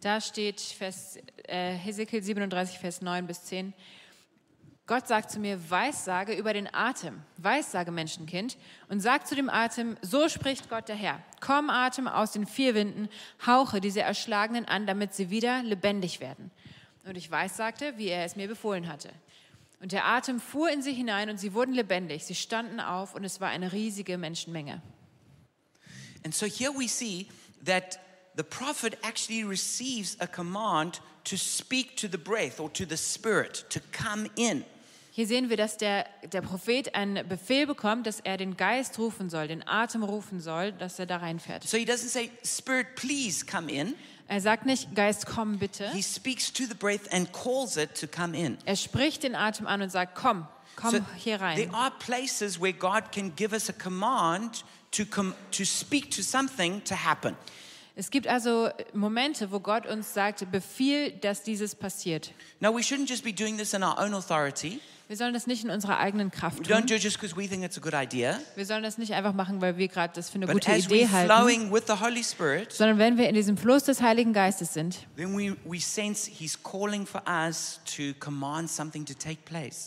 da steht Vers, äh, Hesekiel 37, Vers 9 bis 10. Gott sagt zu mir, Weissage über den Atem, Weissage Menschenkind, und sagt zu dem Atem, so spricht Gott der Herr. Komm, Atem aus den vier Winden, hauche diese Erschlagenen an, damit sie wieder lebendig werden. Und ich weissagte, wie er es mir befohlen hatte. Und der Atem fuhr in sie hinein und sie wurden lebendig. Sie standen auf und es war eine riesige Menschenmenge. And so here we see that the prophet actually receives a command to speak to the breath or to the spirit to come in. Hier sehen wir, dass der, der Prophet einen Befehl bekommt, dass er den Geist rufen soll, den Atem rufen soll, dass er da reinfährt. So he doesn't say, Spirit, please come in. Er sagt nicht, Geist, komm bitte. He speaks to the breath and calls it to come in. Er spricht den Atem an und sagt, komm. Komm So hier rein. There are places where God can give us a command to, com- to speak to something to happen. Es gibt also Momente, wo Gott uns sagt, befiehl, dass dieses passiert. Now, we shouldn't just be doing this in our own authority. Wir sollen das nicht in unserer eigenen Kraft tun. do it just because we think it's a good idea. Wir sollen das nicht einfach machen, weil wir gerade das für eine gute Idee halten, flowing with the Holy Spirit, sondern wenn wir in diesem Fluss des Heiligen Geistes sind, we, we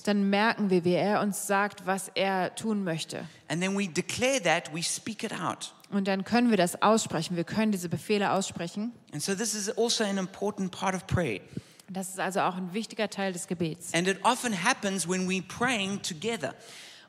dann merken wir, wie er uns sagt, was er tun möchte. And then we declare that, we speak it out. Und dann können wir das aussprechen. Wir können diese Befehle aussprechen. And so this is also an important part of prayer. Das ist also auch ein wichtiger Teil des Gebets. And it often happens when we're praying together.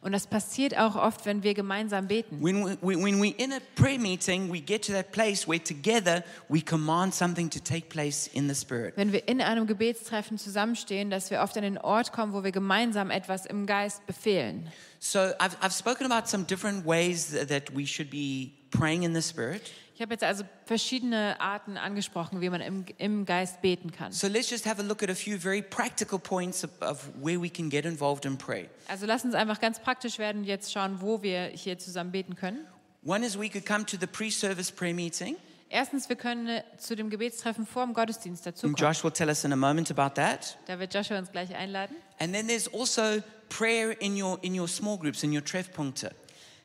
Und das passiert auch oft, wenn wir gemeinsam beten. When, we, when we're in a prayer meeting, we get to that place where together we command something to take place in the Spirit. Wenn wir in einem Gebetstreffen zusammenstehen, dass wir oft an den Ort kommen, wo wir gemeinsam etwas im Geist befehlen. So I've, I've spoken about some different ways that we should be praying in the Spirit. Ich habe jetzt also verschiedene Arten angesprochen, wie man im, im Geist beten kann. So let's just have a look at a few very practical points of, of where we can get involved in prayer. Also lass uns einfach ganz praktisch werden und jetzt schauen, wo wir hier zusammen beten können. One is we could come to the pre-service prayer meeting, Erstens, wir können äh, zu dem Gebetstreffen vor dem Gottesdienst and dazukommen. Josh will tell us in a moment about that. Da wird Joshua uns gleich einladen. And then there's also prayer in your in your small groups, in your treffpunkte.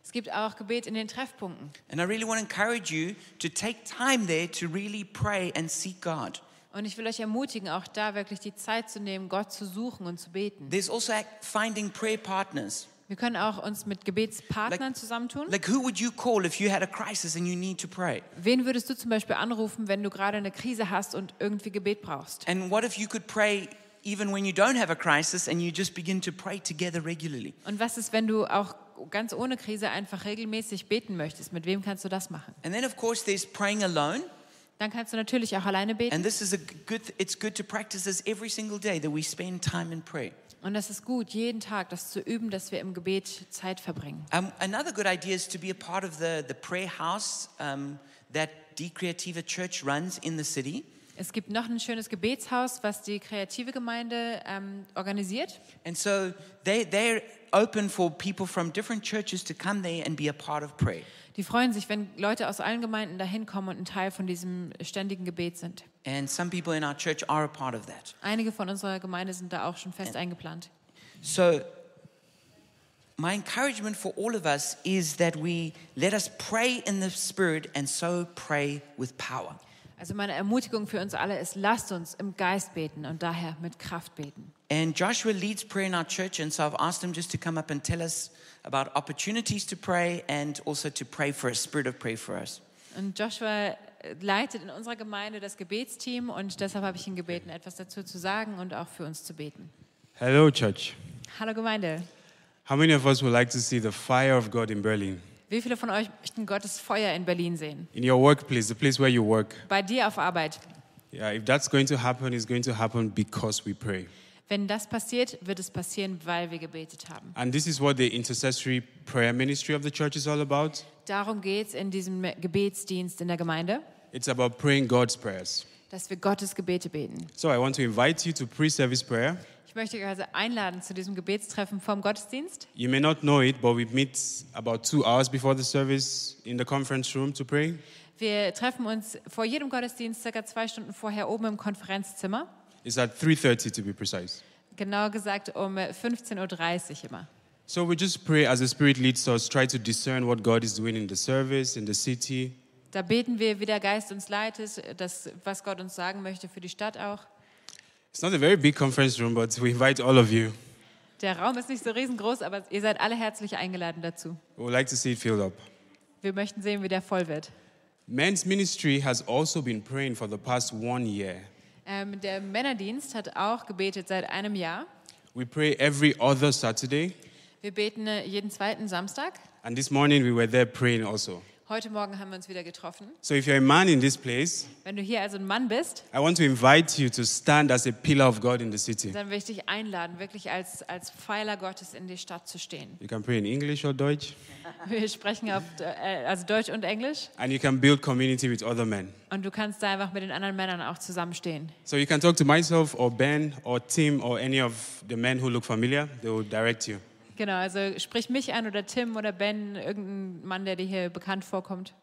Es gibt auch Gebet in den Treffpunkten. And I really want to encourage you to take time there to really pray and seek God. Und ich will euch ermutigen, auch da wirklich die Zeit zu nehmen, Gott zu suchen und zu beten. There's also finding prayer partners. Wir können auch uns mit Gebetspartnern zusammentun. Like who would you call if you had a crisis and you need to pray? Wen würdest du zum Beispiel anrufen, wenn du gerade eine Krise hast und irgendwie Gebet brauchst? And what if you could pray even when you don't have a crisis and you just begin to pray together regularly? Und was ist, wenn du auch ganz ohne Krise einfach regelmäßig beten möchtest? Mit wem kannst du das machen? And then of course there's praying alone. Dann kannst du natürlich auch alleine beten. And this is a good it's good to practice this every single day that we spend time in prayer. Und das ist gut, jeden Tag das zu üben, dass wir im Gebet Zeit verbringen. Um, another good idea is to be a part of the, the prayer house um, that Die Creativa Church runs in the city. Es gibt noch ein schönes Gebetshaus, was die kreative Gemeinde ähm, organisiert. And so they, they're open for people from different churches to come there and be a part of prayer. Die freuen sich, wenn Leute aus allen Gemeinden dahin kommen und ein Teil von diesem ständigen Gebet sind. And some people in our church are a part of that. Einige von unserer Gemeinde sind da auch schon fest eingeplant. So, my encouragement for all of us is that we let us pray in the Spirit and so pray with power. Also meine Ermutigung für uns alle ist, lasst uns im Geist beten und daher mit Kraft beten. And Joshua leads prayer in our church, and so I've asked him just to come up and tell us about opportunities to pray and also to pray for a spirit of prayer for us. Und Joshua leitet in unserer Gemeinde das Gebetsteam und deshalb habe ich ihn gebeten, etwas dazu zu sagen und auch für uns zu beten. Hello, church. Hallo Gemeinde. How many of us would like to see the fire of God in Berlin? Wie viele von euch möchten Gottes Feuer in Berlin sehen? In your workplace, the place where you work. Bei dir auf Arbeit. Yeah, if that's going to happen, it's going to happen because we pray. Wenn das passiert, wird es passieren, weil wir gebetet haben. And this is what the intercessory prayer ministry of the church is all about. Darum geht es in diesem Gebetsdienst in der Gemeinde, It's about praying God's prayers. dass wir Gottes Gebete beten. So I want to invite you to pre service prayer. Ich möchte euch also einladen zu diesem Gebetstreffen vom Gottesdienst. You may not know it, but we meet about two hours before the service in the conference room to pray. Wir treffen uns vor jedem Gottesdienst circa zwei Stunden vorher oben im Konferenzzimmer. It's at 3:30 to be precise. Genau gesagt um 15.30 Uhr immer. So we just pray as the Spirit leads us, try to discern what God is doing in the service, in the city, Da beten wir, wie der Geist uns leitet, das, was Gott uns sagen möchte für die Stadt auch. It's not a very big conference room, but we invite all of you. Der Raum ist nicht so riesengroß, aber ihr seid alle herzlich eingeladen dazu. We would like to see it filled up. Wir möchten sehen, wie der voll wird. Men's ministry has also been praying for the past one year. Ähm, der Männerdienst hat auch gebetet seit einem Jahr. We pray every other Saturday, Wir beten äh, jeden zweiten Samstag. and this morning we were there praying also. Heute Morgen haben wir uns wieder getroffen. So if you're a man in this place, Wenn du hier also ein Mann bist, I want to invite you to stand as a pillar of God in the city. dann will ich dich einladen, wirklich als, als Pfeiler Gottes in die Stadt zu stehen. You can pray in English or Deutsch, Wir sprechen auf äh, also Deutsch und Englisch and you can build community with other men. und du kannst da einfach mit den anderen Männern auch zusammenstehen. So you can talk to myself or Ben or Tim or any of the men who look familiar. They will direct you. Genau, also sprich mich an oder Tim oder Ben, irgendein Mann, der dir hier bekannt vorkommt.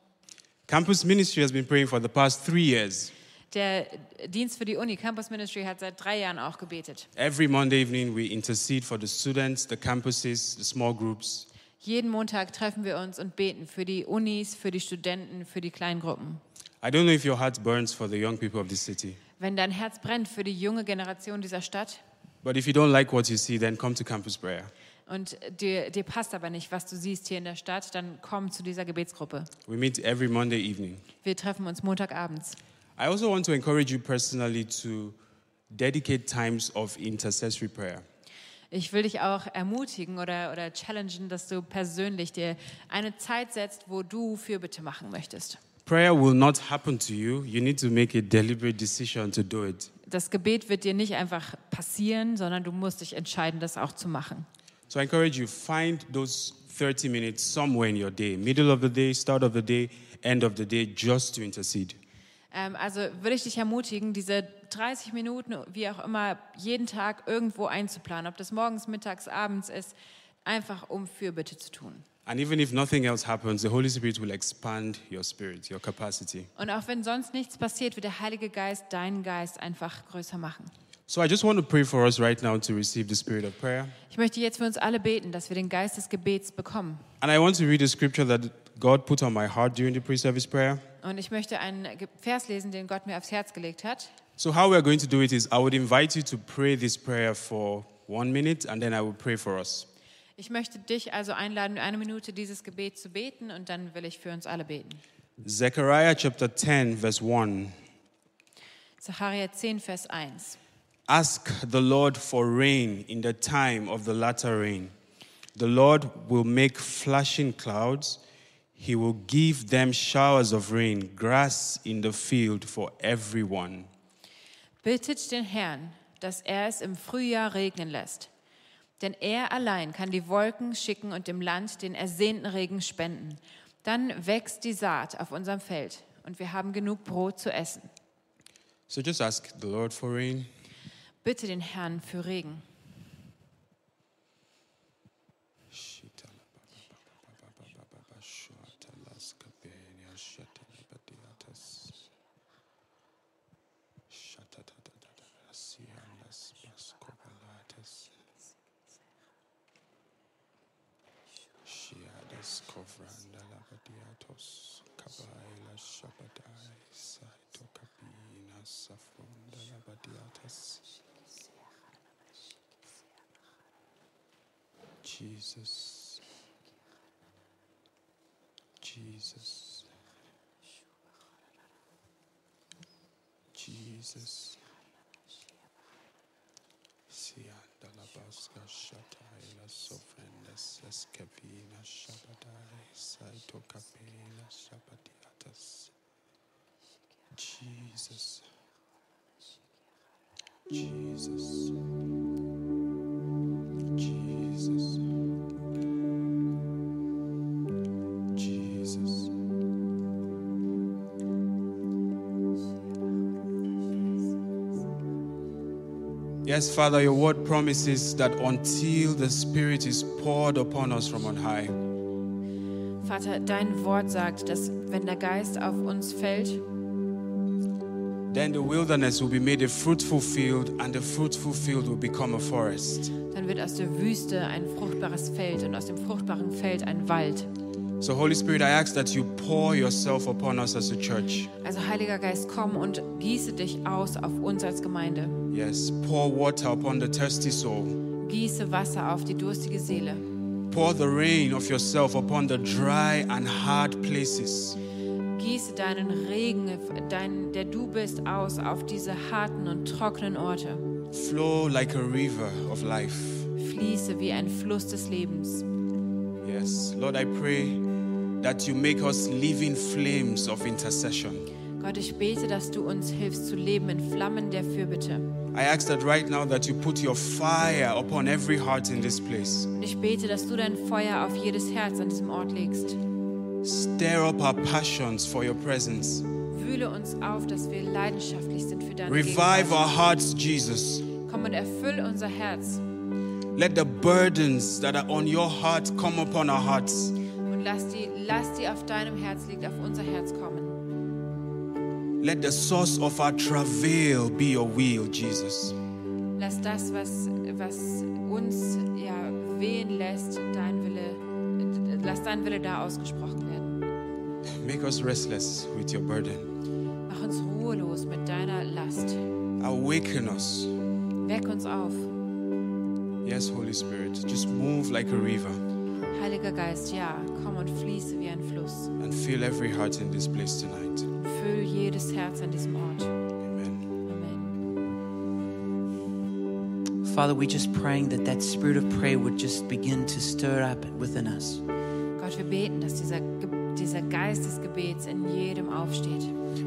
Campus ministry has been praying for the past three years. Der Dienst für die Uni, Campus Ministry, hat seit drei Jahren auch gebetet. Every Monday evening, we intercede for the students, the campuses, the small groups. Jeden Montag treffen wir uns und beten für die Unis, für die Studenten, für die Kleingruppen. I don't know if your heart burns for the young people of this city, Wenn dein Herz brennt für die junge Generation dieser Stadt but if you don't like what you see, then come to campus prayer. Und dir, dir passt aber nicht, was du siehst hier in der Stadt, dann komm zu dieser Gebetsgruppe. We meet every Monday evening. Wir treffen uns Montagabends. I also want to encourage you personally to dedicate times of intercessory prayer. Ich will dich auch ermutigen oder, oder challengen, dass du persönlich dir eine Zeit setzt, wo du Fürbitte machen möchtest. Prayer will not happen to you. You need to make a deliberate decision to do it. Das Gebet wird dir nicht einfach passieren, sondern du musst dich entscheiden, das auch zu machen. So I encourage you, find those 30 minutes somewhere in your day, middle of the day, start of the day, end of the day, just to intercede. Ähm, also würde ich dich ermutigen, diese 30 Minuten, wie auch immer, jeden Tag irgendwo einzuplanen, ob das morgens, mittags, abends ist, einfach um Fürbitte zu tun. And even if nothing else happens, the Holy Spirit will expand your spirit, your capacity. Und auch wenn sonst nichts passiert, wird der Heilige Geist deinen Geist einfach größer machen. So I just want to pray for us right now to receive the spirit of prayer. Ich möchte jetzt für uns alle beten, dass wir den Geist des Gebets bekommen. And I want to read a scripture that God put on my heart during the pre-service prayer. Und ich möchte einen Vers lesen, den Gott mir aufs Herz gelegt hat. So how we're going to do it is I would invite you to pray this prayer for one minute and then I will pray for us. Ich möchte dich also einladen, eine Minute dieses Gebet zu beten und dann will ich für uns alle beten. Zechariah chapter 10 verse 1. Zachariah 10, Vers 1. Ask the Lord for rain in the time of the latter rain. The Lord will make flashing clouds. He will give them showers of rain, grass in the field for everyone. Bittet den Herrn, dass er es im Frühjahr regnen lässt. Denn er allein kann die Wolken schicken und dem Land den ersehnten Regen spenden. Dann wächst die Saat auf unserem Feld und wir haben genug Brot zu essen. So just ask the Lord for rain. Bitte den Herrn für Regen. Jesus. Jesus. Jesus. Sianda la basca shataila sofrendes escapina shabatai saito capina shabatiatas. Jesus. Jesus. Yes, Father, your word promises that until the Spirit is poured upon us from on high, Vater, dein Wort sagt, dass wenn der Geist auf uns fällt, then the wilderness will be made a fruitful field, and the fruitful field will become a forest. dann wird aus der Wüste ein fruchtbares Feld und aus dem fruchtbaren Feld ein Wald. So, Holy Spirit, I ask that you pour yourself upon us as a church. Also Heiliger Geist, komm und gieße dich aus auf uns als Gemeinde. Yes, pour water upon the thirsty soul. Gieße Wasser auf die durstige Seele. Pour the rain of yourself upon the dry and hard places. Gieße deinen Regen, dein, der du bist, aus auf diese harten und trockenen Orte. Flow like a river of life. Fließe wie ein Fluss des Lebens. Yes, Lord, I pray that you make us living flames of intercession. Gott, ich bete, dass du uns hilfst zu leben in Flammen der Fürbitte. I ask that right now that you put your fire upon every heart in this place. Und ich bete, dass du dein Feuer auf jedes Herz an diesem Ort legst. Stir up our passions for your presence. Wühle uns auf, dass wir leidenschaftlich sind für deine Revive our hearts, Jesus. Komm und erfüll unser Herz. Let the burdens that are on your heart come upon our hearts. Und lass die Last, die auf deinem Herz liegt, auf unser Herz kommen. Let the source of our travail be your will, Jesus. Lass das, was, was uns ja wehen lässt, dein Wille, lass dein Wille da ausgesprochen werden. Make us restless with your burden. Mach uns ruhelos mit deiner Last. Awaken us. Weck uns auf. Yes, Holy Spirit. Just move like a river Heiliger Geist, ja, komm und fließe wie ein Fluss. and fill every heart in this place tonight. Füll jedes Herz an diesem Ort. Amen. Amen. Father, we're just praying that that spirit of prayer would just begin to stir up within us. Gott, wir beten, dass dieser, dieser Geist des Gebets in jedem aufsteht.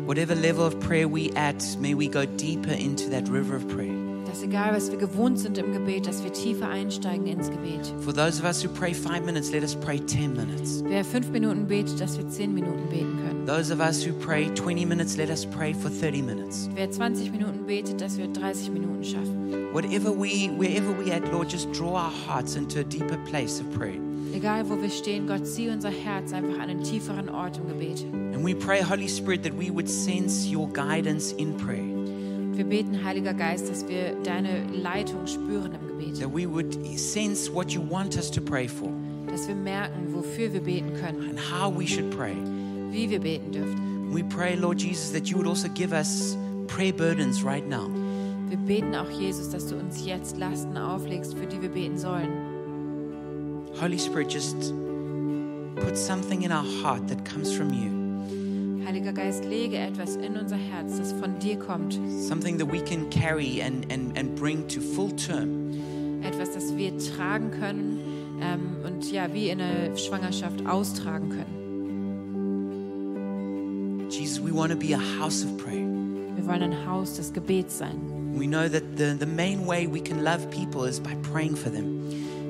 Whatever level of prayer we at, may we go deeper into that river of prayer. Dass egal, was wir gewohnt sind im Gebet, dass wir tiefer einsteigen ins Gebet. For those of us who pray five minutes, let us pray 10 minutes. Wer fünf Minuten betet, dass wir zehn Minuten beten können. Those of us who pray 20 minutes, let us pray for 30 minutes. Wer 20 Minuten betet, dass wir 30 Minuten schaffen. Whatever we, wherever we at, Lord, just draw our hearts into a deeper place of prayer. Egal, wo wir stehen, Gott, zieh unser Herz einfach an einen tieferen Ort im Gebet. And we pray, Holy Spirit, that we would sense your guidance in prayer, Wir beten, Heiliger Geist, dass wir deine Leitung spüren im Gebet. that we would sense what you want us to pray for Dass wir merken, wofür wir beten können, and how we should pray. wie wir beten dürfen. We pray, Lord Jesus, that you would also give us prayer burdens right now. Wir beten auch, Jesus, dass du uns jetzt Lasten auflegst, für die wir beten sollen. Holy Spirit, just put something in our heart that comes from you, Heiliger Geist, lege etwas in unser Herz, das von dir kommt. something that we can carry and, and, and bring to full term. Etwas, das wir tragen können ähm, und ja, wie in einer Schwangerschaft austragen können. Jesus, we want to be a house of prayer. Wir wollen ein Haus des Gebets sein. We know that the, the main way we can love people is by praying for them.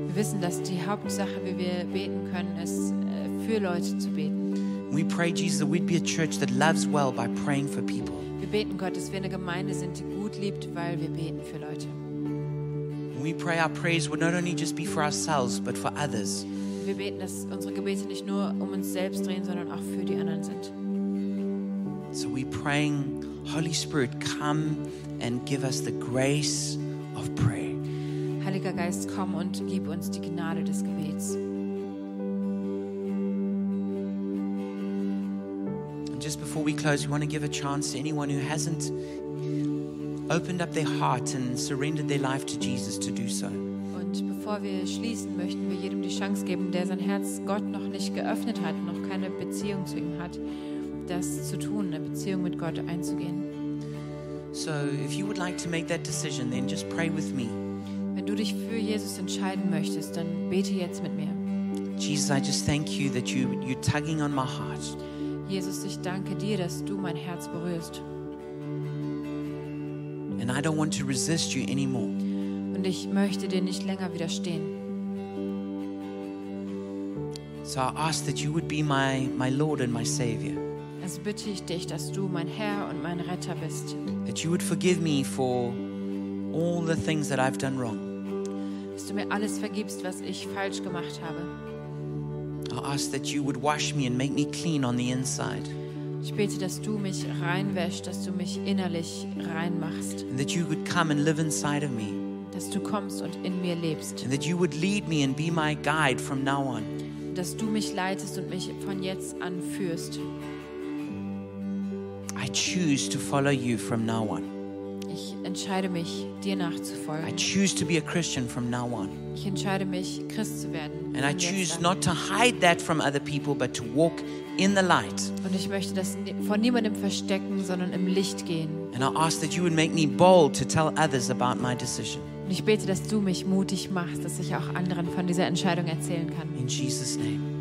Wir wissen, dass die Hauptsache, wie wir beten können, ist, äh, für Leute zu beten. We pray, Jesus, that we'd be a church that loves well by praying for people. Wir beten, Gott, dass wir eine Gemeinde sind, die gut liebt, weil wir beten für Leute. We pray our prayers would not only just be for ourselves, but for others. Wir beten, dass unsere Gebete nicht nur um uns selbst drehen, sondern auch für die anderen sind. So we praying, Holy Spirit, come and give us the grace of prayer. Heiliger Geist, komm und gib uns die Gnade des Gebets. Before we close, we want to give a chance to anyone who hasn't opened up their heart and surrendered their life to Jesus to do so. Und bevor wir schließen, möchten wir jedem die Chance geben, der sein Herz Gott noch nicht geöffnet hat, noch keine Beziehung zu ihm hat, das zu tun, eine Beziehung mit Gott einzugehen. So if you would like to make that decision, then just pray with me. Wenn du dich für Jesus entscheiden möchtest, dann bete jetzt mit mir. Jesus, I just thank you that you, you're tugging on my heart. Jesus, ich danke dir, dass du mein Herz berührst. And I don't want to resist you anymore. Und ich möchte dir nicht länger widerstehen. So I ask that you would be my, my Lord and my Savior. Also bitte ich dich, dass du mein Herr und mein Retter bist. That you would forgive me for all the things that I've done wrong. Dass du mir alles vergibst, was ich falsch gemacht habe. I ask that you would wash me and make me clean on the inside. Ich bete, dass du mich reinwäschst, dass du mich innerlich reinmachst. And that you would come and live inside of me. Dass du kommst und in mir lebst. And that you would lead me and be my guide from now on. Dass du mich leitest und mich von jetzt an führst. I choose to follow you from now on. Ich entscheide mich, dir I nachzufolgen. choose to be a Christian from now on. Ich entscheide mich, Christ zu werden. And I von choose not to hide that from other people, but to walk in the light. Und ich möchte das vor niemandem verstecken, sondern im Licht gehen. And I ask that you would make me bold to tell others about my decision. Und ich bete, dass du mich mutig machst, dass ich auch anderen von dieser Entscheidung erzählen kann. In Jesus' name.